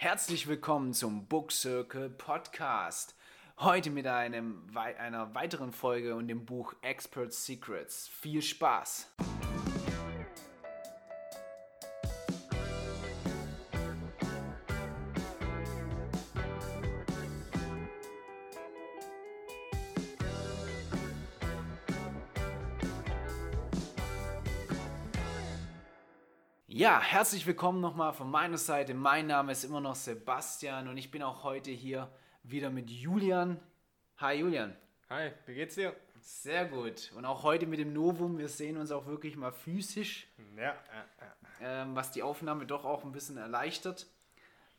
Herzlich willkommen zum Book Circle Podcast. Heute mit einem, einer weiteren Folge und dem Buch Expert Secrets. Viel Spaß! Ja, herzlich willkommen nochmal von meiner Seite. Mein Name ist immer noch Sebastian und ich bin auch heute hier wieder mit Julian. Hi Julian. Hi, wie geht's dir? Sehr gut. Und auch heute mit dem Novum. Wir sehen uns auch wirklich mal physisch. Ja. Ähm, was die Aufnahme doch auch ein bisschen erleichtert.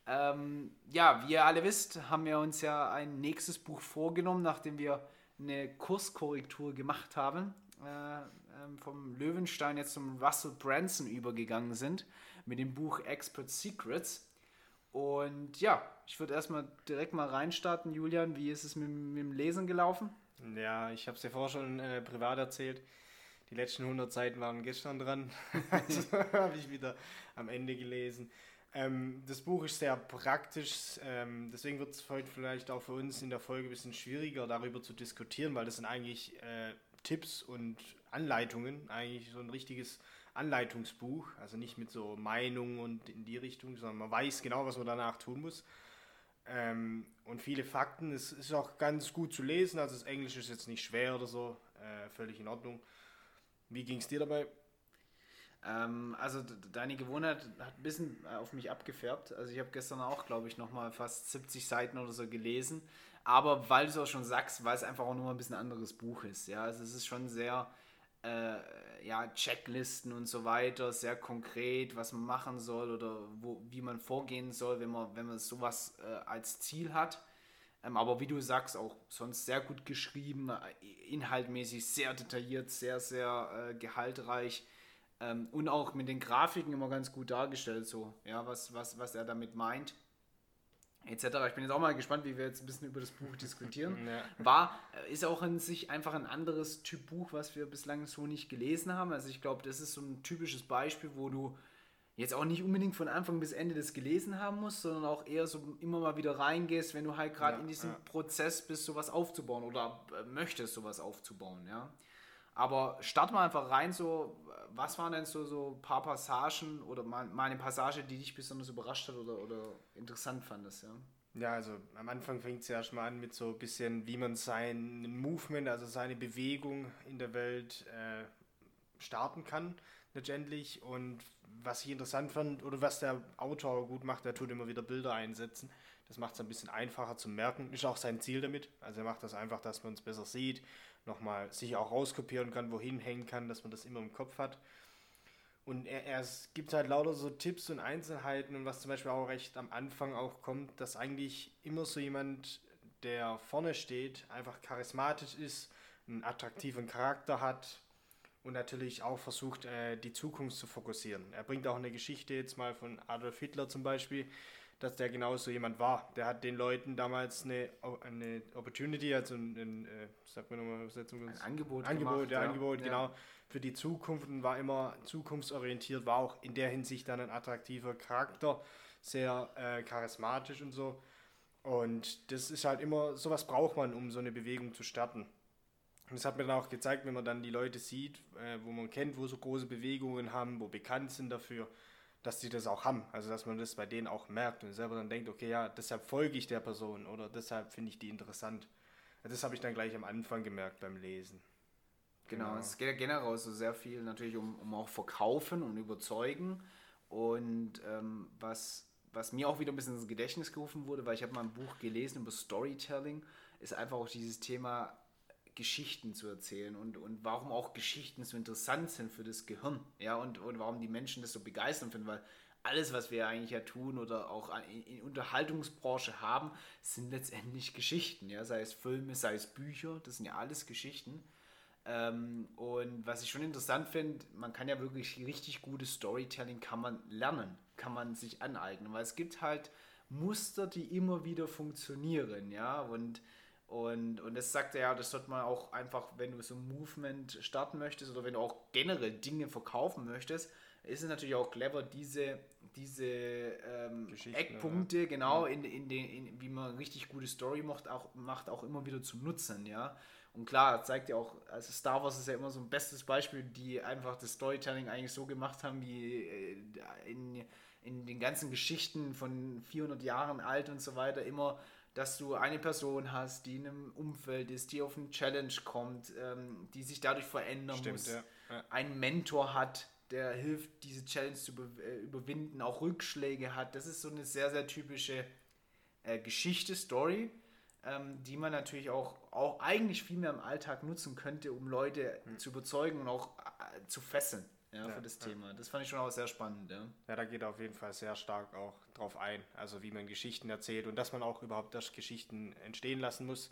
Ähm, ja, wie ihr alle wisst, haben wir uns ja ein nächstes Buch vorgenommen, nachdem wir eine Kurskorrektur gemacht haben. Äh, ähm, vom Löwenstein jetzt zum Russell Branson übergegangen sind mit dem Buch Expert Secrets. Und ja, ich würde erstmal direkt mal reinstarten, Julian. Wie ist es mit, mit dem Lesen gelaufen? Ja, ich habe es dir vorher schon äh, privat erzählt. Die letzten 100 Seiten waren gestern dran. also habe ich wieder am Ende gelesen. Ähm, das Buch ist sehr praktisch, ähm, deswegen wird es heute vielleicht auch für uns in der Folge ein bisschen schwieriger, darüber zu diskutieren, weil das sind eigentlich äh, Tipps und Anleitungen, eigentlich so ein richtiges Anleitungsbuch, also nicht mit so Meinungen und in die Richtung, sondern man weiß genau, was man danach tun muss. Ähm, und viele Fakten, es ist auch ganz gut zu lesen, also das Englisch ist jetzt nicht schwer oder so, äh, völlig in Ordnung. Wie ging es dir dabei? Ähm, also deine Gewohnheit hat ein bisschen auf mich abgefärbt. Also ich habe gestern auch, glaube ich, nochmal fast 70 Seiten oder so gelesen. Aber weil du es auch schon sagst, weil es einfach auch nur ein bisschen anderes Buch ist. Ja, also es ist schon sehr, äh, ja, Checklisten und so weiter, sehr konkret, was man machen soll oder wo, wie man vorgehen soll, wenn man, wenn man sowas äh, als Ziel hat. Ähm, aber wie du sagst, auch sonst sehr gut geschrieben, äh, inhaltmäßig sehr detailliert, sehr, sehr äh, gehaltreich ähm, und auch mit den Grafiken immer ganz gut dargestellt, so, ja, was, was, was er damit meint etc. Ich bin jetzt auch mal gespannt, wie wir jetzt ein bisschen über das Buch diskutieren. Ja. War, äh, ist auch in sich einfach ein anderes Typ Buch, was wir bislang so nicht gelesen haben. Also ich glaube, das ist so ein typisches Beispiel, wo du jetzt auch nicht unbedingt von Anfang bis Ende das gelesen haben musst, sondern auch eher so immer mal wieder reingehst, wenn du halt gerade ja, in diesem ja. Prozess bist, sowas aufzubauen oder äh, möchtest, sowas aufzubauen, ja. Aber start mal einfach rein, so, was waren denn so, so ein paar Passagen oder mal, mal eine Passage, die dich besonders überrascht hat oder, oder interessant fandest, ja? Ja, also am Anfang fängt es ja schon mal an mit so ein bisschen, wie man sein Movement, also seine Bewegung in der Welt äh, starten kann, letztendlich. Und was ich interessant fand, oder was der Autor gut macht, der tut immer wieder Bilder einsetzen. Das macht es ein bisschen einfacher zu merken. Ist auch sein Ziel damit. Also er macht das einfach, dass man es besser sieht nochmal sich auch rauskopieren kann, wohin hängen kann, dass man das immer im Kopf hat. Und er, er, es gibt halt lauter so Tipps und Einzelheiten und was zum Beispiel auch recht am Anfang auch kommt, dass eigentlich immer so jemand, der vorne steht, einfach charismatisch ist, einen attraktiven Charakter hat und natürlich auch versucht, äh, die Zukunft zu fokussieren. Er bringt auch eine Geschichte jetzt mal von Adolf Hitler zum Beispiel, dass der genauso jemand war. Der hat den Leuten damals eine, eine Opportunity, also ein, ein äh, sag mir nochmal Übersetzung. Ein Angebot. Angebot, gemacht, ja, Angebot, ja. genau. Für die Zukunft und war immer zukunftsorientiert, war auch in der Hinsicht dann ein attraktiver Charakter, sehr äh, charismatisch und so. Und das ist halt immer, sowas braucht man, um so eine Bewegung zu starten. Und das hat mir dann auch gezeigt, wenn man dann die Leute sieht, äh, wo man kennt, wo so große Bewegungen haben, wo bekannt sind dafür, dass die das auch haben. Also dass man das bei denen auch merkt und selber dann denkt, okay, ja, deshalb folge ich der Person oder deshalb finde ich die interessant. Das habe ich dann gleich am Anfang gemerkt beim Lesen. Genau, genau. es geht ja generell so sehr viel natürlich um, um auch Verkaufen und Überzeugen. Und ähm, was, was mir auch wieder ein bisschen ins Gedächtnis gerufen wurde, weil ich habe mal ein Buch gelesen über Storytelling, ist einfach auch dieses Thema Geschichten zu erzählen und, und warum auch Geschichten so interessant sind für das Gehirn, ja, und, und warum die Menschen das so begeistern finden, weil alles, was wir eigentlich ja tun oder auch in, in Unterhaltungsbranche haben, sind letztendlich Geschichten, ja, sei es Filme, sei es Bücher, das sind ja alles Geschichten. Ähm, und was ich schon interessant finde, man kann ja wirklich richtig gutes Storytelling kann man lernen, kann man sich aneignen, weil es gibt halt Muster, die immer wieder funktionieren, ja, und und, und das sagt er ja, das sollte man auch einfach, wenn du so ein Movement starten möchtest oder wenn du auch generell Dinge verkaufen möchtest, ist es natürlich auch clever, diese diese ähm, Eckpunkte, ja. genau, in, in den, in, wie man richtig gute Story macht auch, macht, auch immer wieder zu nutzen, ja. Und klar, zeigt ja auch, also Star Wars ist ja immer so ein bestes Beispiel, die einfach das Storytelling eigentlich so gemacht haben, wie äh, in, in den ganzen Geschichten von 400 Jahren alt und so weiter, immer, dass du eine Person hast, die in einem Umfeld ist, die auf eine Challenge kommt, ähm, die sich dadurch verändern Stimmt, muss, ja. Ja. einen Mentor hat, der hilft, diese Challenge zu äh, überwinden, auch Rückschläge hat. Das ist so eine sehr, sehr typische äh, Geschichte, Story, ähm, die man natürlich auch, auch eigentlich viel mehr im Alltag nutzen könnte, um Leute hm. zu überzeugen und auch äh, zu fesseln ja, ja, für das Thema. Das fand ich schon auch sehr spannend. Ja. ja, da geht er auf jeden Fall sehr stark auch drauf ein, also wie man Geschichten erzählt und dass man auch überhaupt das Geschichten entstehen lassen muss.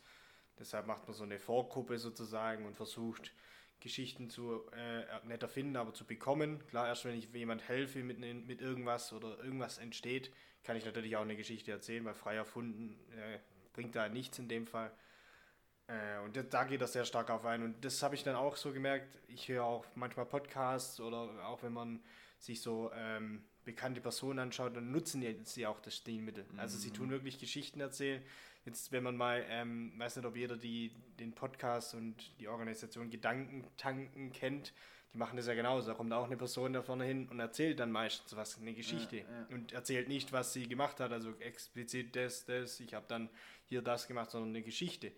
Deshalb macht man so eine Vorgruppe sozusagen und versucht, Geschichten zu äh, nicht erfinden, aber zu bekommen. Klar, erst wenn ich jemand helfe mit, mit irgendwas oder irgendwas entsteht, kann ich natürlich auch eine Geschichte erzählen, weil frei erfunden äh, bringt da nichts in dem Fall. Äh, und da geht er sehr stark auf ein. Und das habe ich dann auch so gemerkt. Ich höre auch manchmal Podcasts oder auch wenn man sich so ähm, bekannte Personen anschaut, dann nutzen sie auch das Stilmittel. Mhm. Also sie tun mhm. wirklich Geschichten erzählen. Jetzt, wenn man mal, ähm, weiß nicht, ob jeder die, den Podcast und die Organisation Gedankentanken kennt, die machen das ja genauso. Da kommt auch eine Person da vorne hin und erzählt dann meistens was, eine Geschichte. Ja, ja. Und erzählt nicht, was sie gemacht hat, also explizit das, das, ich habe dann hier das gemacht, sondern eine Geschichte.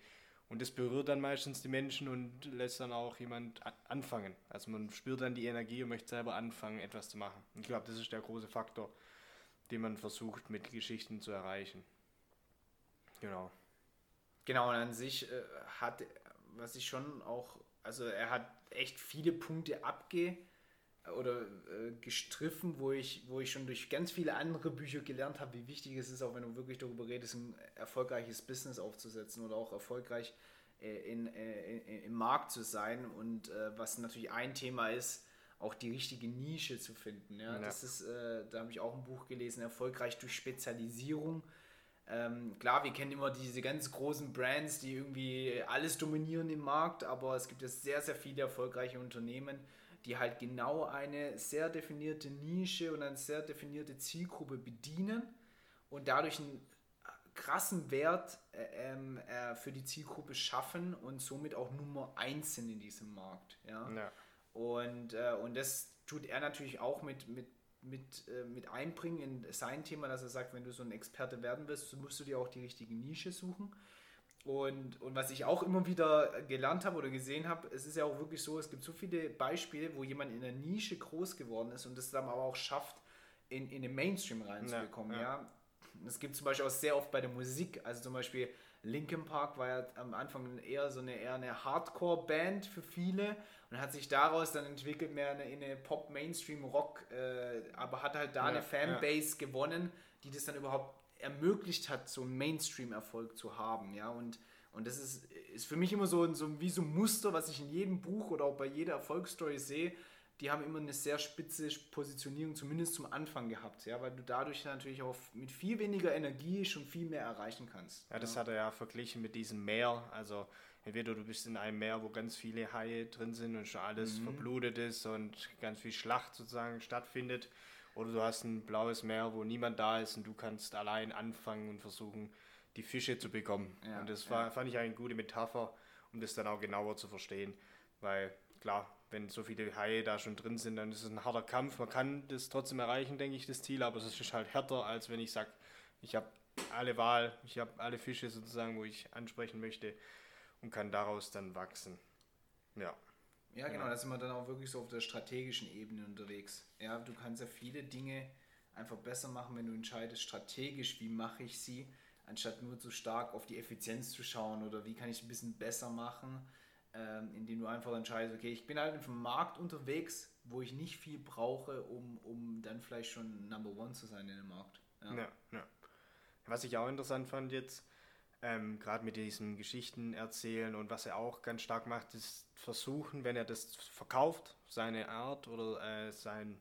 Und das berührt dann meistens die Menschen und lässt dann auch jemand anfangen. Also man spürt dann die Energie und möchte selber anfangen, etwas zu machen. Ich glaube, das ist der große Faktor, den man versucht mit Geschichten zu erreichen. Genau. Genau, und an sich äh, hat, was ich schon auch, also er hat echt viele Punkte abge oder äh, gestriffen, wo ich, wo ich schon durch ganz viele andere Bücher gelernt habe, wie wichtig es ist, auch wenn du wirklich darüber redest, ein erfolgreiches Business aufzusetzen oder auch erfolgreich äh, in, äh, im Markt zu sein. Und äh, was natürlich ein Thema ist, auch die richtige Nische zu finden. Ja? ja. Das ist, äh, da habe ich auch ein Buch gelesen, erfolgreich durch Spezialisierung. Ähm, klar, wir kennen immer diese ganz großen Brands, die irgendwie alles dominieren im Markt, aber es gibt ja sehr, sehr viele erfolgreiche Unternehmen, die halt genau eine sehr definierte Nische und eine sehr definierte Zielgruppe bedienen und dadurch einen krassen Wert äh, ähm, äh, für die Zielgruppe schaffen und somit auch Nummer eins sind in diesem Markt. Ja? ja. Und, äh, und das tut er natürlich auch mit, mit, mit, äh, mit einbringen in sein Thema, dass er sagt, wenn du so ein Experte werden willst, musst du dir auch die richtige Nische suchen. Und, und was ich auch immer wieder gelernt habe oder gesehen habe, es ist ja auch wirklich so, es gibt so viele Beispiele, wo jemand in der Nische groß geworden ist und das dann aber auch schafft, in, in den Mainstream reinzubekommen. Ja, ja. Es gibt zum Beispiel auch sehr oft bei der Musik, also zum Beispiel Linkin Park war ja am Anfang eher so eine, eher eine Hardcore-Band für viele und hat sich daraus dann entwickelt mehr eine, eine Pop-Mainstream-Rock, äh, aber hat halt da ja, eine Fanbase gewonnen, die das dann überhaupt ermöglicht hat, so einen Mainstream-Erfolg zu haben. Ja? Und, und das ist, ist für mich immer so, so wie so ein Muster, was ich in jedem Buch oder auch bei jeder Erfolgsstory sehe. Die haben immer eine sehr spitze Positionierung, zumindest zum Anfang gehabt, ja, weil du dadurch natürlich auch mit viel weniger Energie schon viel mehr erreichen kannst. Ja, das ja. hat er ja verglichen mit diesem Meer. Also entweder du bist in einem Meer, wo ganz viele Haie drin sind und schon alles mhm. verblutet ist und ganz viel Schlacht sozusagen stattfindet oder du hast ein blaues Meer, wo niemand da ist und du kannst allein anfangen und versuchen, die Fische zu bekommen. Ja, und das war, ja. fand ich eine gute Metapher, um das dann auch genauer zu verstehen. Weil klar, wenn so viele Haie da schon drin sind, dann ist es ein harter Kampf. Man kann das trotzdem erreichen, denke ich, das Ziel, aber es ist halt härter, als wenn ich sage, ich habe alle Wahl, ich habe alle Fische sozusagen, wo ich ansprechen möchte und kann daraus dann wachsen. Ja. Ja, genau, da sind wir dann auch wirklich so auf der strategischen Ebene unterwegs. Ja, du kannst ja viele Dinge einfach besser machen, wenn du entscheidest strategisch, wie mache ich sie, anstatt nur so stark auf die Effizienz zu schauen oder wie kann ich es ein bisschen besser machen, ähm, indem du einfach entscheidest, okay, ich bin halt auf dem Markt unterwegs, wo ich nicht viel brauche, um, um dann vielleicht schon Number One zu sein in dem Markt. Ja. ja, ja. Was ich auch interessant fand jetzt, ähm, gerade mit diesen Geschichten erzählen und was er auch ganz stark macht, ist versuchen, wenn er das verkauft, seine Art oder äh, sein,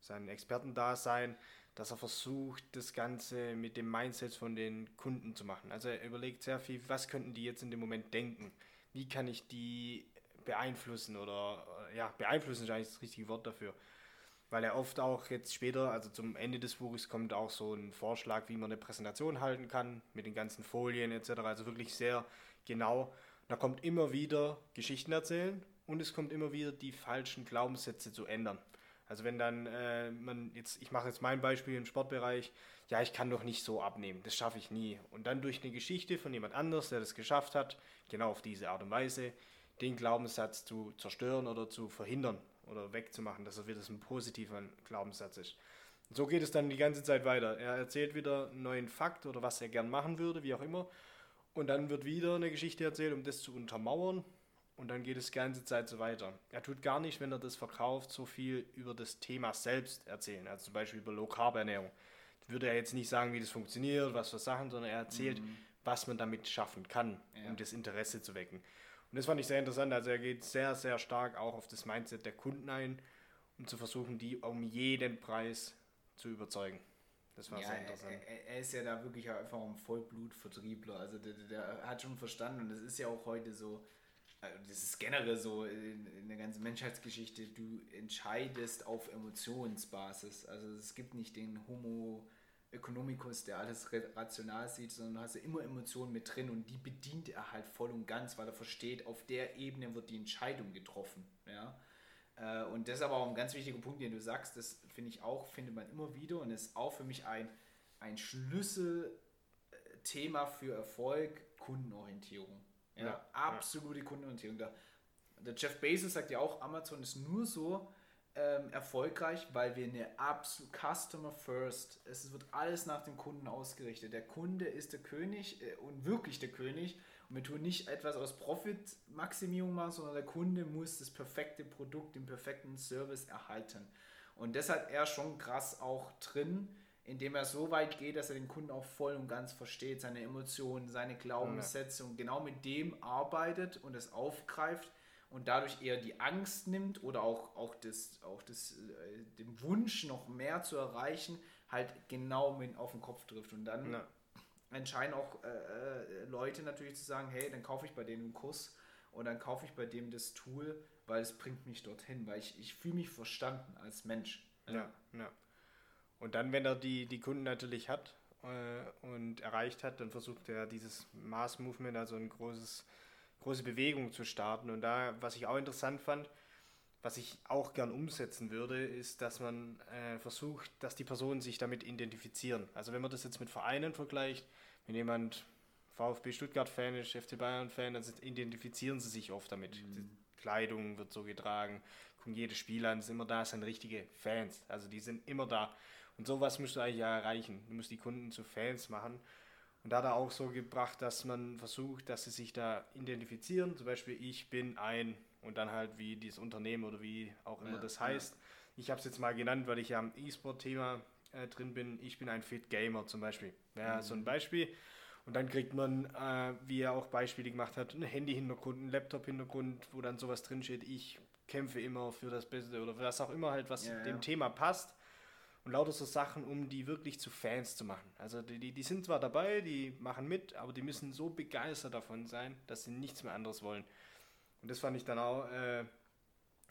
sein Expertendasein, dass er versucht, das Ganze mit dem Mindset von den Kunden zu machen. Also er überlegt sehr viel, was könnten die jetzt in dem Moment denken? Wie kann ich die beeinflussen oder ja, beeinflussen ist eigentlich das richtige Wort dafür. Weil er oft auch jetzt später, also zum Ende des Buches, kommt auch so ein Vorschlag, wie man eine Präsentation halten kann, mit den ganzen Folien etc. Also wirklich sehr genau. Da kommt immer wieder Geschichten erzählen und es kommt immer wieder die falschen Glaubenssätze zu ändern. Also wenn dann äh, man jetzt, ich mache jetzt mein Beispiel im Sportbereich, ja, ich kann doch nicht so abnehmen, das schaffe ich nie. Und dann durch eine Geschichte von jemand anders, der das geschafft hat, genau auf diese Art und Weise, den Glaubenssatz zu zerstören oder zu verhindern oder wegzumachen, dass er wieder ein positiver Glaubenssatz ist. Und so geht es dann die ganze Zeit weiter. Er erzählt wieder einen neuen Fakt oder was er gern machen würde, wie auch immer. Und dann wird wieder eine Geschichte erzählt, um das zu untermauern. Und dann geht es die ganze Zeit so weiter. Er tut gar nicht, wenn er das verkauft, so viel über das Thema selbst erzählen. Also zum Beispiel über Low Carb Ernährung. Würde er jetzt nicht sagen, wie das funktioniert, was für Sachen, sondern er erzählt, mhm. was man damit schaffen kann, ja. um das Interesse zu wecken. Und das fand ich sehr interessant. Also er geht sehr, sehr stark auch auf das Mindset der Kunden ein, um zu versuchen, die um jeden Preis zu überzeugen. Das war ja, sehr interessant. Er, er, ist ja da wirklich einfach ein Vollblutvertriebler. Also der, der, hat schon verstanden und das ist ja auch heute so, also das ist generell so in, in, der ganzen Menschheitsgeschichte, du entscheidest auf Emotionsbasis. Also es gibt nicht den Homo Ökonomikus, der alles rational sieht, sondern du hast ja immer Emotionen mit drin und die bedient er halt voll und ganz, weil er versteht, auf der Ebene wird die Entscheidung getroffen. Ja? Äh, und das ist aber auch ein ganz wichtiger Punkt, den du sagst, das finde ich auch, findet man immer wieder und ist auch für mich ein, ein Schlüsselthema für Erfolg, Kundenorientierung. Ja, ja absolute ja. Kundenorientierung. Der, der Jeff Bezos sagt ja auch, Amazon ist nur so, ähm, erfolgreich, weil wir eine absolute Customer First, es wird alles nach dem Kunden ausgerichtet. Der Kunde ist der König äh, und wirklich der König und wir tun nicht etwas aus Profitmaximierung machen, sondern der Kunde muss das perfekte Produkt, den perfekten Service erhalten. Und das hat er schon krass auch drin, indem er so weit geht, dass er den Kunden auch voll und ganz versteht, seine Emotionen, seine Glaubenssätze und genau mit dem arbeitet und es aufgreift und dadurch eher die Angst nimmt oder auch, auch, das, auch das, äh, den Wunsch, noch mehr zu erreichen, halt genau mit auf den Kopf trifft. Und dann ja. entscheiden auch äh, äh, Leute natürlich zu sagen, hey, dann kaufe ich bei denen einen Kurs und dann kaufe ich bei dem das Tool, weil es bringt mich dorthin, weil ich, ich fühle mich verstanden als Mensch. Ja. ja, ja. Und dann, wenn er die, die Kunden natürlich hat äh, und erreicht hat, dann versucht er dieses Mass-Movement, also ein großes große Bewegung zu starten. Und da, was ich auch interessant fand, was ich auch gern umsetzen würde, ist, dass man äh, versucht, dass die Personen sich damit identifizieren. Also wenn man das jetzt mit Vereinen vergleicht, wenn jemand VfB Stuttgart-Fan ist, FC Bayern-Fan, dann identifizieren sie sich oft damit. Mhm. Die Kleidung wird so getragen, gucken jedes Spiel an, sind immer da, sind richtige Fans. Also die sind immer da. Und sowas musst du eigentlich ja erreichen. Du musst die Kunden zu Fans machen. Und da hat er auch so gebracht, dass man versucht, dass sie sich da identifizieren. Zum Beispiel, ich bin ein und dann halt wie dieses Unternehmen oder wie auch immer ja, das heißt. Ja. Ich habe es jetzt mal genannt, weil ich ja am E-Sport-Thema äh, drin bin. Ich bin ein Fit Gamer zum Beispiel. Ja, mhm. so ein Beispiel. Und dann kriegt man, äh, wie er auch Beispiele gemacht hat, ein Handy-Hintergrund, ein Laptop-Hintergrund, wo dann sowas drinsteht. Ich kämpfe immer für das Beste oder was auch immer halt, was ja, dem Thema passt und lauter so Sachen, um die wirklich zu Fans zu machen. Also die, die, sind zwar dabei, die machen mit, aber die müssen so begeistert davon sein, dass sie nichts mehr anderes wollen. Und das fand ich dann auch äh,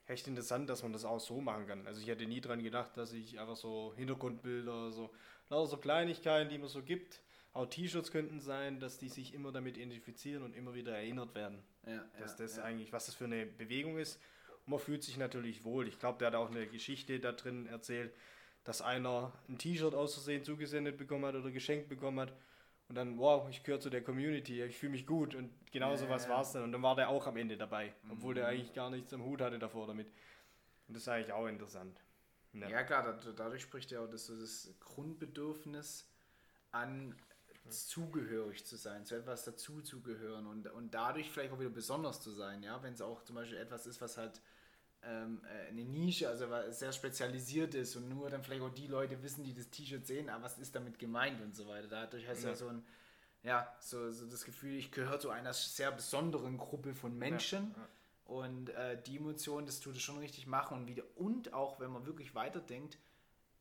echt interessant, dass man das auch so machen kann. Also ich hätte nie dran gedacht, dass ich einfach so Hintergrundbilder, so lauter so Kleinigkeiten, die man so gibt, auch T-Shirts könnten sein, dass die sich immer damit identifizieren und immer wieder erinnert werden. Ja, dass ja, das ja. eigentlich, was das für eine Bewegung ist. Und man fühlt sich natürlich wohl. Ich glaube, der hat auch eine Geschichte da drin erzählt, dass einer ein T-Shirt aus Versehen zugesendet bekommen hat oder geschenkt bekommen hat und dann, wow, ich gehöre zu der Community, ich fühle mich gut und genau so was war es dann. Und dann war der auch am Ende dabei, obwohl mhm. der eigentlich gar nichts am Hut hatte davor damit. Und das ist eigentlich auch interessant. Ja, ja klar, dadurch spricht ja auch das, das Grundbedürfnis an zugehörig zu sein, zu etwas dazuzugehören und, und dadurch vielleicht auch wieder besonders zu sein, ja, wenn es auch zum Beispiel etwas ist, was halt ähm, äh, eine Nische, also sehr spezialisiert ist und nur dann vielleicht auch die Leute wissen, die das T-Shirt sehen, aber ah, was ist damit gemeint und so weiter. Dadurch hast du ja. ja so ein, ja, so, so das Gefühl, ich gehöre zu einer sehr besonderen Gruppe von Menschen. Ja, ja. Und äh, die Emotion, das tut es schon richtig machen und wieder. Und auch, wenn man wirklich weiterdenkt,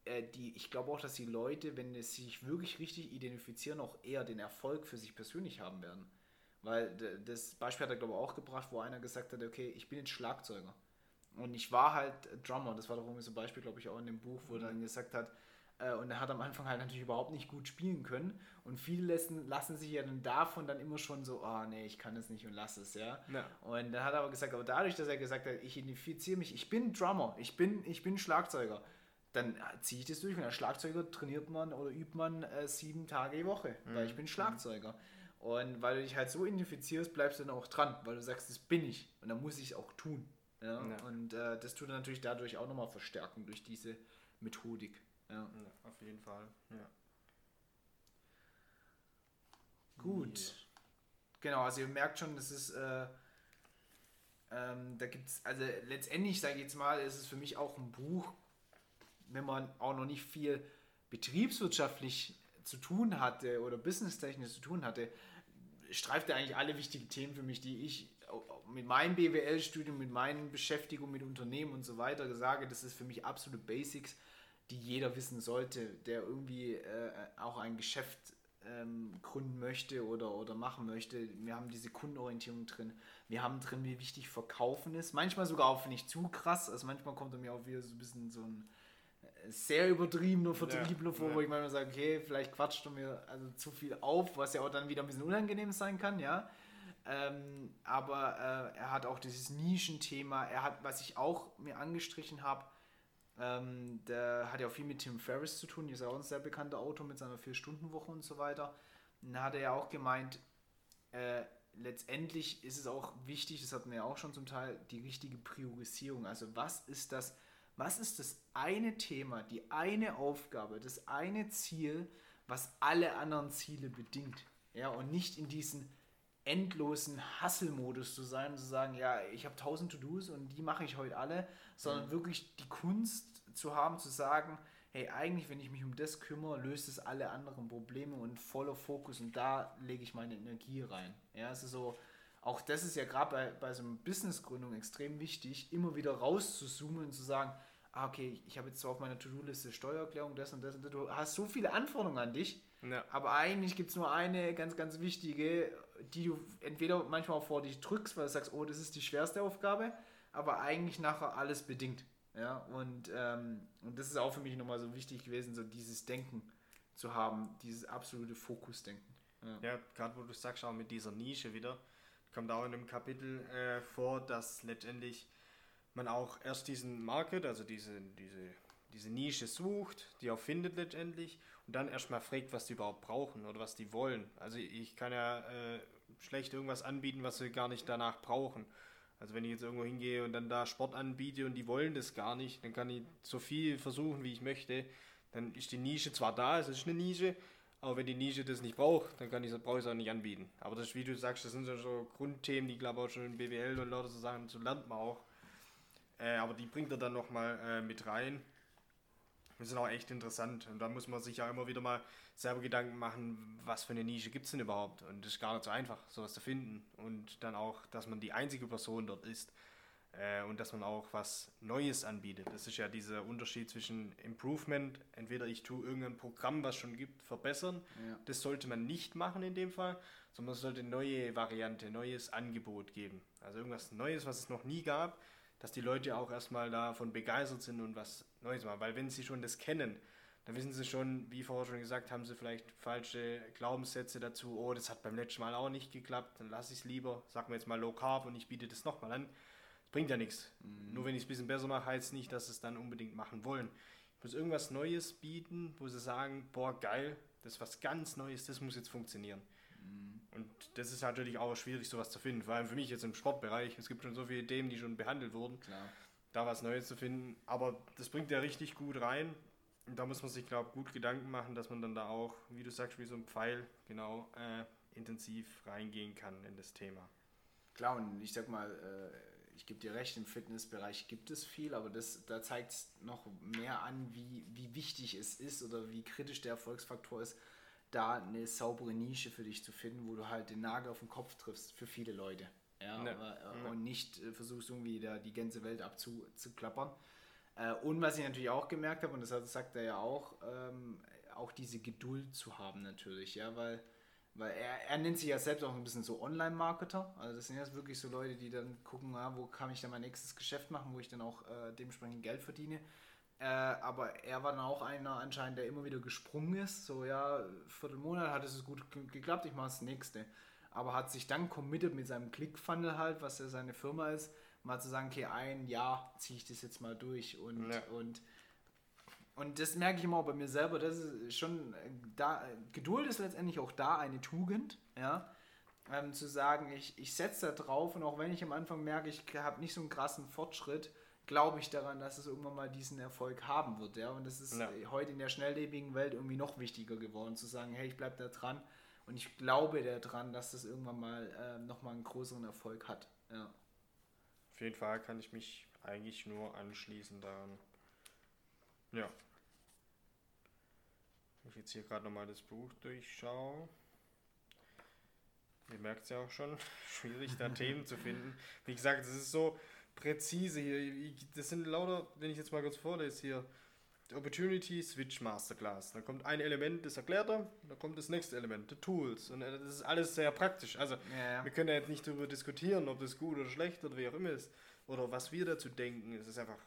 äh, die, ich glaube auch, dass die Leute, wenn sie sich wirklich richtig identifizieren, auch eher den Erfolg für sich persönlich haben werden. Weil das Beispiel hat er, glaube ich, auch gebracht, wo einer gesagt hat, okay, ich bin jetzt Schlagzeuger. Und ich war halt Drummer, das war doch irgendwie so ein Beispiel, glaube ich, auch in dem Buch, wo er dann gesagt hat, äh, und er hat am Anfang halt natürlich überhaupt nicht gut spielen können. Und viele lassen, lassen sich ja dann davon dann immer schon so, oh nee, ich kann es nicht und lass es, ja. ja. Und dann hat er aber gesagt, aber dadurch, dass er gesagt hat, ich identifiziere mich, ich bin Drummer, ich bin, ich bin Schlagzeuger, dann ziehe ich das durch. Und als Schlagzeuger trainiert man oder übt man äh, sieben Tage die Woche, mhm. weil ich bin Schlagzeuger. Und weil du dich halt so identifizierst, bleibst du dann auch dran, weil du sagst, das bin ich und dann muss ich es auch tun. Ja? ja. Und äh, das tut er natürlich dadurch auch nochmal verstärken durch diese Methodik. Ja. ja auf jeden Fall. Ja. Gut. Ja. Genau, also ihr merkt schon, das ist, äh, ähm, da gibt es, also letztendlich, sage ich jetzt mal, ist es für mich auch ein Buch, wenn man auch noch nicht viel betriebswirtschaftlich zu tun hatte oder businesstechnisch zu tun hatte, streift er eigentlich alle wichtigen Themen für mich, die ich mit meinem BWL-Studium, mit meinen Beschäftigungen mit Unternehmen und so weiter sage, das ist für mich absolute Basics, die jeder wissen sollte, der irgendwie äh, auch ein Geschäft ähm, gründen möchte oder, oder machen möchte. Wir haben diese Kundenorientierung drin. Wir haben drin, wie wichtig Verkaufen ist. Manchmal sogar auch nicht zu krass. Also manchmal kommt er mir auch wieder so ein bisschen so ein sehr übertriebener Vertriebler ja, vor, ja. wo ich manchmal sage, okay, vielleicht quatscht du mir also zu viel auf, was ja auch dann wieder ein bisschen unangenehm sein kann, ja. Ähm, aber äh, er hat auch dieses Nischenthema, er hat, was ich auch mir angestrichen habe, ähm, der hat ja auch viel mit Tim Ferriss zu tun, ist ja auch ein sehr bekannter Autor mit seiner Vier-Stunden-Woche und so weiter. Und da hat er ja auch gemeint, äh, letztendlich ist es auch wichtig, das hatten wir ja auch schon zum Teil, die richtige Priorisierung. Also was ist das, was ist das eine Thema, die eine Aufgabe, das eine Ziel, was alle anderen Ziele bedingt? Ja, und nicht in diesen endlosen Hustle-Modus zu sein und zu sagen, ja, ich habe tausend To-Dos und die mache ich heute alle, sondern mhm. wirklich die Kunst zu haben, zu sagen, hey, eigentlich, wenn ich mich um das kümmere, löst es alle anderen Probleme und voller Fokus und da lege ich meine Energie rein. Ja, es ist so, auch das ist ja gerade bei, bei so einer Businessgründung extrem wichtig, immer wieder rauszuzoomen und zu sagen, ah, okay, ich habe jetzt zwar auf meiner To-Do-Liste Steuererklärung, das und das und das, du hast so viele Anforderungen an dich, ja. aber eigentlich gibt es nur eine ganz, ganz wichtige, die du entweder manchmal auch vor dich drückst, weil du sagst, oh, das ist die schwerste Aufgabe, aber eigentlich nachher alles bedingt. Ja, und, ähm, und das ist auch für mich nochmal so wichtig gewesen, so dieses Denken zu haben, dieses absolute Fokusdenken. Ja, ja gerade wo du sagst, auch mit dieser Nische wieder, kommt auch in einem Kapitel äh, vor, dass letztendlich man auch erst diesen Market, also diese, diese, diese Nische sucht, die auch findet letztendlich und dann erstmal fragt, was die überhaupt brauchen oder was die wollen. Also ich kann ja äh, schlecht irgendwas anbieten, was sie gar nicht danach brauchen. Also wenn ich jetzt irgendwo hingehe und dann da Sport anbiete und die wollen das gar nicht, dann kann ich so viel versuchen, wie ich möchte. Dann ist die Nische zwar da, es ist eine Nische, aber wenn die Nische das nicht braucht, dann kann ich, brauche ich es auch nicht anbieten. Aber das, wie du sagst, das sind so Grundthemen, die glaube ich auch schon in BWL und lauter so Sachen, so lernt man auch. Äh, aber die bringt er dann nochmal äh, mit rein. Das ist auch echt interessant. Und da muss man sich ja immer wieder mal selber Gedanken machen, was für eine Nische gibt es denn überhaupt. Und das ist gar nicht so einfach, sowas zu finden. Und dann auch, dass man die einzige Person dort ist. Äh, und dass man auch was Neues anbietet. Das ist ja dieser Unterschied zwischen Improvement. Entweder ich tue irgendein Programm, was schon gibt, verbessern. Ja. Das sollte man nicht machen in dem Fall, sondern es sollte eine neue Variante, neues Angebot geben. Also irgendwas Neues, was es noch nie gab dass die Leute auch erstmal davon begeistert sind und was Neues machen. Weil wenn sie schon das kennen, dann wissen sie schon, wie vorher schon gesagt, haben sie vielleicht falsche Glaubenssätze dazu. Oh, das hat beim letzten Mal auch nicht geklappt, dann lasse ich es lieber. Sagen wir jetzt mal Low Carb und ich biete das nochmal an. Das bringt ja nichts. Mhm. Nur wenn ich es ein bisschen besser mache, heißt es nicht, dass sie es dann unbedingt machen wollen. Ich muss irgendwas Neues bieten, wo sie sagen, boah, geil, das ist was ganz Neues, das muss jetzt funktionieren. Und das ist natürlich auch schwierig, sowas zu finden. Vor allem für mich jetzt im Sportbereich. Es gibt schon so viele Themen, die schon behandelt wurden. Klar. Da was Neues zu finden. Aber das bringt ja richtig gut rein. Und da muss man sich, glaube ich, gut Gedanken machen, dass man dann da auch, wie du sagst, wie so ein Pfeil, genau, äh, intensiv reingehen kann in das Thema. Klar, und ich sag mal, äh, ich gebe dir recht, im Fitnessbereich gibt es viel, aber das, da zeigt es noch mehr an, wie, wie wichtig es ist oder wie kritisch der Erfolgsfaktor ist, da eine saubere Nische für dich zu finden, wo du halt den Nagel auf den Kopf triffst für viele Leute. Ja, ne. aber, äh, und nicht äh, versuchst irgendwie da die ganze Welt abzuklappern. Äh, und was ich natürlich auch gemerkt habe, und das sagt er ja auch, ähm, auch diese Geduld zu haben natürlich, ja, weil Weil er, er nennt sich ja selbst auch ein bisschen so Online-Marketer. Also das sind jetzt wirklich so Leute, die dann gucken, ah, wo kann ich dann mein nächstes Geschäft machen, wo ich dann auch äh, dementsprechend Geld verdiene. Äh, aber er war dann auch einer anscheinend, der immer wieder gesprungen ist. So, ja, Viertelmonat hat es gut geklappt, ich mache das nächste. Aber hat sich dann committed mit seinem Click-Funnel halt, was ja seine Firma ist, mal zu sagen, okay, ein Jahr ziehe ich das jetzt mal durch und, ja. und und das merke ich immer auch bei mir selber, das ist schon da, Geduld ist letztendlich auch da eine Tugend, ja. Ähm, zu sagen, ich, ich setze da drauf und auch wenn ich am Anfang merke, ich habe nicht so einen krassen Fortschritt, glaube ich daran, dass es irgendwann mal diesen Erfolg haben wird, ja. Und das ist ja. heute in der schnelllebigen Welt irgendwie noch wichtiger geworden, zu sagen, hey, ich bleibe da dran und ich glaube daran, dass das irgendwann mal äh, nochmal einen größeren Erfolg hat, ja. Auf jeden Fall kann ich mich eigentlich nur anschließen daran. Ja. Wenn ich jetzt hier gerade nochmal das Buch durchschaue. Ihr merkt es ja auch schon, schwierig da Themen zu finden. Wie gesagt, es ist so präzise hier. Das sind lauter, wenn ich jetzt mal kurz vorlese hier, Opportunity Switch Masterclass. Da kommt ein Element, das erklärt er, da kommt das nächste Element, die Tools. Und äh, das ist alles sehr praktisch. Also ja, ja. wir können ja jetzt nicht darüber diskutieren, ob das gut oder schlecht oder wie auch immer ist. Oder was wir dazu denken. Es ist einfach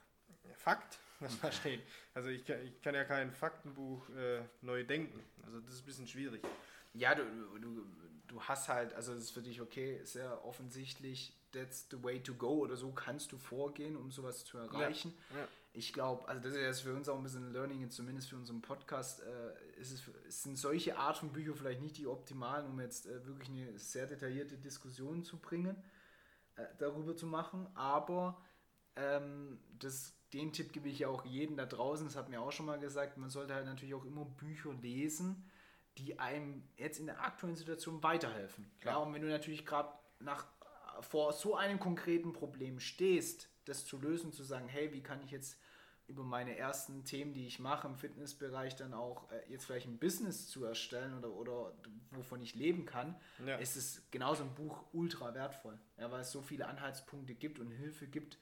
Fakt, was da steht. Also ich kann, ich kann ja kein Faktenbuch äh, neu denken. Also das ist ein bisschen schwierig. Ja, du, du, du hast halt, also es ist für dich okay, sehr offensichtlich, that's the way to go oder so kannst du vorgehen, um sowas zu erreichen. Ja, ja. Ich glaube, also das ist jetzt für uns auch ein bisschen Learning, zumindest für unseren Podcast, äh, ist es, es, sind solche Art von Büchern vielleicht nicht die optimalen, um jetzt äh, wirklich eine sehr detaillierte Diskussion zu bringen, äh, darüber zu machen, aber ähm, das den Tipp gebe ich ja auch jedem da draußen, das hat mir auch schon mal gesagt, man sollte halt natürlich auch immer Bücher lesen, die einem jetzt in der aktuellen Situation weiterhelfen. Klar, ja, und wenn du natürlich gerade nach vor so einem konkreten Problem stehst, das zu lösen, zu sagen, hey, wie kann ich jetzt über meine ersten Themen, die ich mache im Fitnessbereich, dann auch äh, jetzt vielleicht ein Business zu erstellen oder, oder wovon ich leben kann, ja. ist es genauso ein Buch ultra wertvoll, ja, weil es so viele Anhaltspunkte gibt und Hilfe gibt,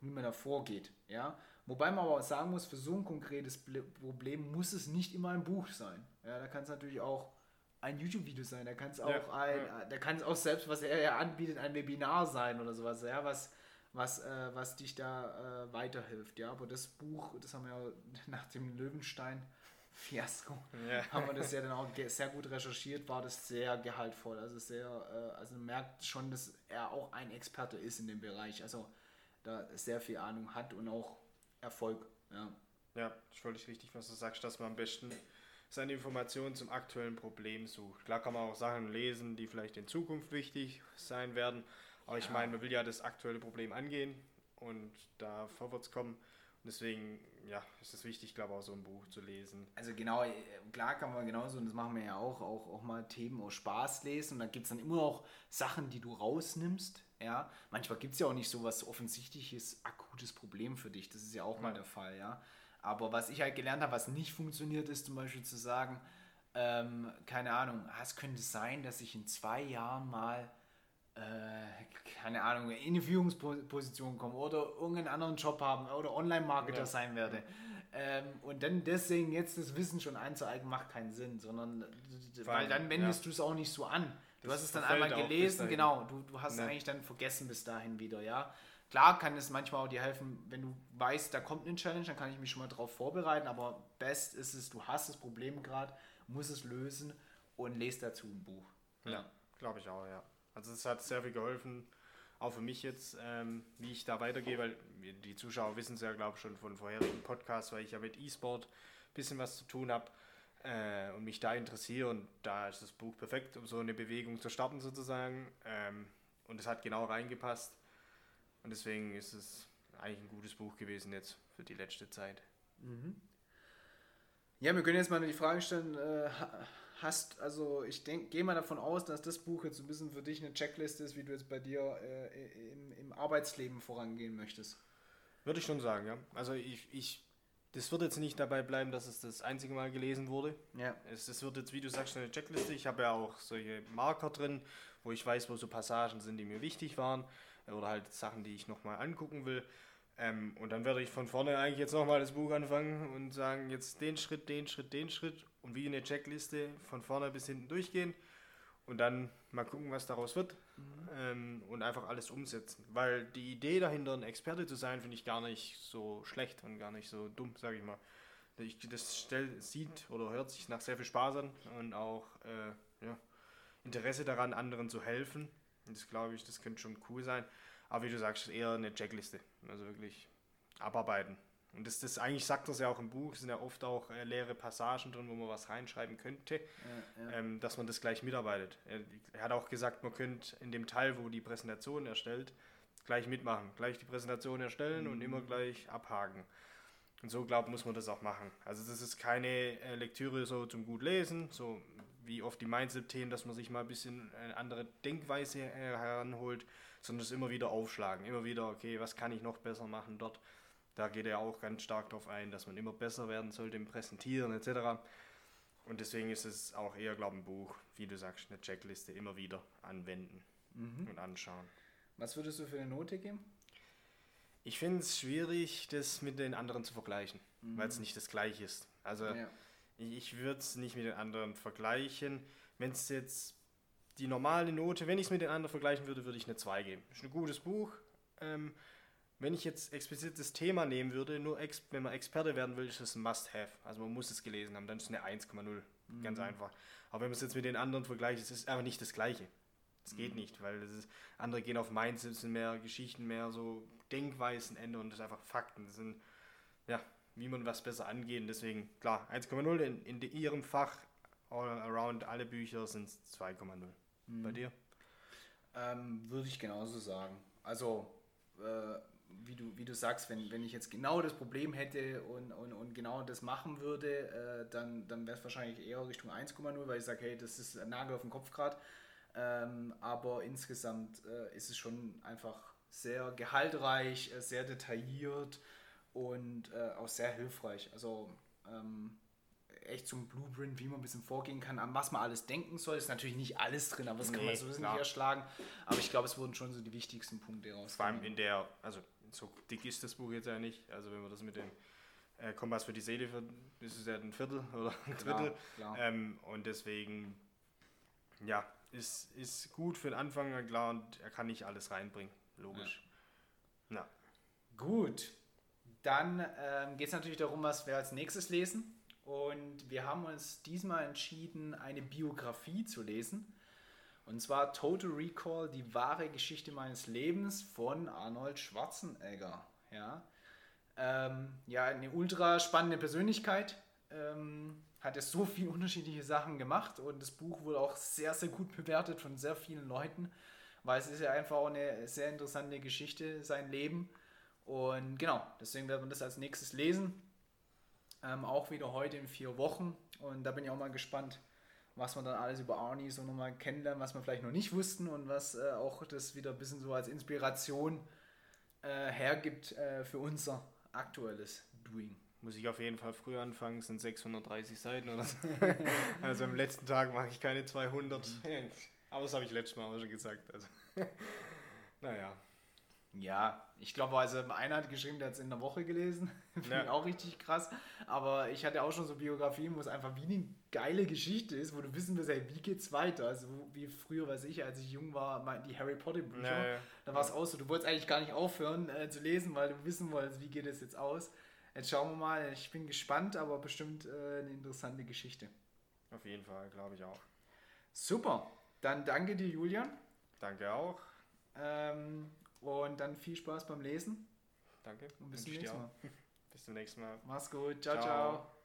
wie man da vorgeht. Ja? Wobei man aber auch sagen muss, für so ein konkretes Problem muss es nicht immer ein Buch sein. Ja, da kann es natürlich auch ein YouTube-Video sein, da kann es auch ja, ein, ja. da kann es auch selbst, was er ja anbietet, ein Webinar sein oder sowas, ja, was, was, äh, was dich da äh, weiterhilft. Ja, aber das Buch, das haben wir ja nach dem Löwenstein Fiasko, ja. haben wir das ja dann auch sehr gut recherchiert, war das sehr gehaltvoll. Also sehr, äh, also man merkt schon, dass er auch ein Experte ist in dem Bereich. Also da sehr viel Ahnung hat und auch Erfolg. Ja, ja ist völlig richtig, was du sagst, dass man am besten seine Informationen zum aktuellen Problem sucht. Klar kann man auch Sachen lesen, die vielleicht in Zukunft wichtig sein werden, aber ich ja. meine, man will ja das aktuelle Problem angehen und da vorwärts kommen. Und deswegen, ja, ist es wichtig, glaube ich, auch so ein Buch zu lesen. Also genau, äh, klar kann man genauso, und das machen wir ja auch, auch, auch mal Themen aus Spaß lesen. Und da gibt es dann immer auch Sachen, die du rausnimmst, ja, manchmal gibt es ja auch nicht so was offensichtliches, akutes Problem für dich. Das ist ja auch ja. mal der Fall, ja. Aber was ich halt gelernt habe, was nicht funktioniert, ist zum Beispiel zu sagen, ähm, keine Ahnung, ah, es könnte sein, dass ich in zwei Jahren mal, äh, keine Ahnung, in eine Führungsposition komme oder irgendeinen anderen Job haben oder Online-Marketer ja. sein werde. Ähm, und dann deswegen jetzt das Wissen schon einzueignen, macht keinen Sinn, sondern weil dann wendest ja. du es auch nicht so an. Du hast es dann einmal gelesen, genau. Du, du hast ja. eigentlich dann vergessen bis dahin wieder, ja. Klar kann es manchmal auch dir helfen, wenn du weißt, da kommt eine Challenge, dann kann ich mich schon mal darauf vorbereiten, aber best ist es, du hast das Problem gerade, musst es lösen und lest dazu ein Buch. Ja, ja. glaube ich auch, ja. Also es hat sehr viel geholfen, auch für mich jetzt, ähm, wie ich da weitergehe, weil die Zuschauer wissen es ja, glaube ich, schon von vorherigen Podcasts, weil ich ja mit E-Sport ein bisschen was zu tun habe äh, und mich da interessiere. Und da ist das Buch perfekt, um so eine Bewegung zu starten sozusagen. Ähm, und es hat genau reingepasst. Und deswegen ist es eigentlich ein gutes Buch gewesen jetzt für die letzte Zeit. Mhm. Ja, wir können jetzt mal die Frage stellen, äh, hast, also ich gehe mal davon aus, dass das Buch jetzt ein bisschen für dich eine Checkliste ist, wie du jetzt bei dir äh, im, im Arbeitsleben vorangehen möchtest. Würde ich schon sagen, ja. Also ich, ich das wird jetzt nicht dabei bleiben, dass es das einzige Mal gelesen wurde. Ja. Es, es wird jetzt, wie du sagst, eine Checkliste. Ich habe ja auch solche Marker drin, wo ich weiß, wo so Passagen sind, die mir wichtig waren. Oder halt Sachen, die ich nochmal angucken will. Ähm, und dann werde ich von vorne eigentlich jetzt nochmal das Buch anfangen und sagen, jetzt den Schritt, den Schritt, den Schritt und wie eine Checkliste von vorne bis hinten durchgehen. und dann mal gucken, was daraus wird mhm. ähm, und einfach alles umsetzen. Weil die Idee dahinter, ein Experte zu sein, finde ich gar nicht so schlecht und gar nicht so dumm, sage ich mal. Ich, das stell, sieht oder hört sich nach sehr viel Spaß an und auch äh, ja, Interesse daran, anderen zu helfen. Und das glaube ich, das könnte schon cool sein. Aber wie du sagst, eher eine Checkliste. Also wirklich abarbeiten. Und das, das eigentlich sagt das ja auch im Buch, es sind ja oft auch äh, leere Passagen drin, wo man was reinschreiben könnte, ja, ja. Ähm, dass man das gleich mitarbeitet. Er, er, hat auch gesagt, man könnte in dem Teil, wo die Präsentation erstellt, gleich mitmachen. Gleich die Präsentation erstellen mhm. und immer gleich abhaken. Und so, glaube ich, muss man das auch machen. Also das ist keine äh, Lektüre so zum gut lesen, so wie oft die Mindset-Themen, dass man sich mal ein bisschen eine andere Denkweise heranholt, sondern es immer wieder aufschlagen. Immer wieder, okay, was kann ich noch besser machen dort? Da geht er auch ganz stark darauf ein, dass man immer besser werden sollte im Präsentieren etc. Und deswegen ist es auch eher, glaube ich, ein Buch, wie du sagst, eine Checkliste immer wieder anwenden mhm. und anschauen. Was würdest du für eine Note geben? Ich finde es schwierig, das mit den anderen zu vergleichen, mhm. weil es nicht das gleiche ist. Also ja. Ich würde es nicht mit den anderen vergleichen. Wenn es jetzt die normale Note, wenn ich es mit den anderen vergleichen würde, würde ich eine 2 geben. Ist ein gutes Buch. Ähm, wenn ich jetzt explizit das Thema nehmen würde, nur wenn man Experte werden will, ist es ein Must-Have. Also man muss es gelesen haben, dann ist es eine 1,0. Mhm. Ganz einfach. Aber wenn man es jetzt mit den anderen vergleicht, ist es einfach nicht das Gleiche. Es geht mhm. nicht, weil das ist, andere gehen auf Mindset, sind mehr Geschichten, mehr so Denkweisen Ende und das sind einfach Fakten. Das sind, ja, wie man was besser angeht. Deswegen, klar, 1,0 in, in ihrem Fach, all around alle Bücher sind 2,0. Mhm. Bei dir? Ähm, würde ich genauso sagen. Also, äh, wie, du, wie du sagst, wenn, wenn ich jetzt genau das Problem hätte und, und, und genau das machen würde, äh, dann, dann wäre es wahrscheinlich eher Richtung 1,0, weil ich sage, hey, das ist ein Nagel auf den Kopf gerade. Ähm, aber insgesamt äh, ist es schon einfach sehr gehaltreich, äh, sehr detailliert und äh, auch sehr hilfreich. Also ähm, echt zum Blueprint, wie man ein bisschen vorgehen kann, an was man alles denken soll. Ist natürlich nicht alles drin, aber das nee, kann man so nicht erschlagen. Aber ich glaube, es wurden schon so die wichtigsten Punkte raus. Vor allem in der, also so dick ist das Buch jetzt ja nicht. Also wenn man das mit dem äh, Kompass für die Seele, für, ist es ja ein Viertel oder ein Drittel. Klar, klar. Ähm, und deswegen, ja, ist, ist gut für den Anfang, klar, und er kann nicht alles reinbringen. Logisch. Ja. ja. Gut. Dann ähm, geht es natürlich darum, was wir als nächstes lesen. Und wir haben uns diesmal entschieden, eine Biografie zu lesen. Und zwar Total Recall, die wahre Geschichte meines Lebens von Arnold Schwarzenegger. Ja, ähm, ja eine ultra spannende Persönlichkeit. Ähm, hat ja so viele unterschiedliche Sachen gemacht und das Buch wurde auch sehr, sehr gut bewertet von sehr vielen Leuten, weil es ist ja einfach auch eine sehr interessante Geschichte, sein Leben. Und genau, deswegen werden wir das als nächstes lesen. Ähm, auch wieder heute in vier Wochen. Und da bin ich auch mal gespannt, was man dann alles über Arnie so nochmal kennenlernen, was wir vielleicht noch nicht wussten und was äh, auch das wieder ein bisschen so als Inspiration äh, hergibt äh, für unser aktuelles Doing. Muss ich auf jeden Fall früher anfangen, sind 630 Seiten oder so. also am letzten Tag mache ich keine 200. Aber das habe ich letztes Mal auch schon gesagt. Also. naja. Ja, ich glaube, also einer hat geschrieben, der hat es in der Woche gelesen. Finde ja. ich auch richtig krass. Aber ich hatte auch schon so Biografien, wo es einfach wie eine geile Geschichte ist, wo du wissen willst, hey, wie geht's weiter? Also wie früher, weiß ich, als ich jung war, die Harry Potter Bücher. Ja, ja. Da war es auch so, du wolltest eigentlich gar nicht aufhören äh, zu lesen, weil du wissen wolltest, wie geht es jetzt aus. Jetzt schauen wir mal. Ich bin gespannt, aber bestimmt äh, eine interessante Geschichte. Auf jeden Fall, glaube ich auch. Super. Dann danke dir, Julian. Danke auch. Ähm, und dann viel Spaß beim Lesen. Danke. Und bis zum nächsten Mal. bis zum nächsten Mal. Mach's gut. ciao. ciao. ciao.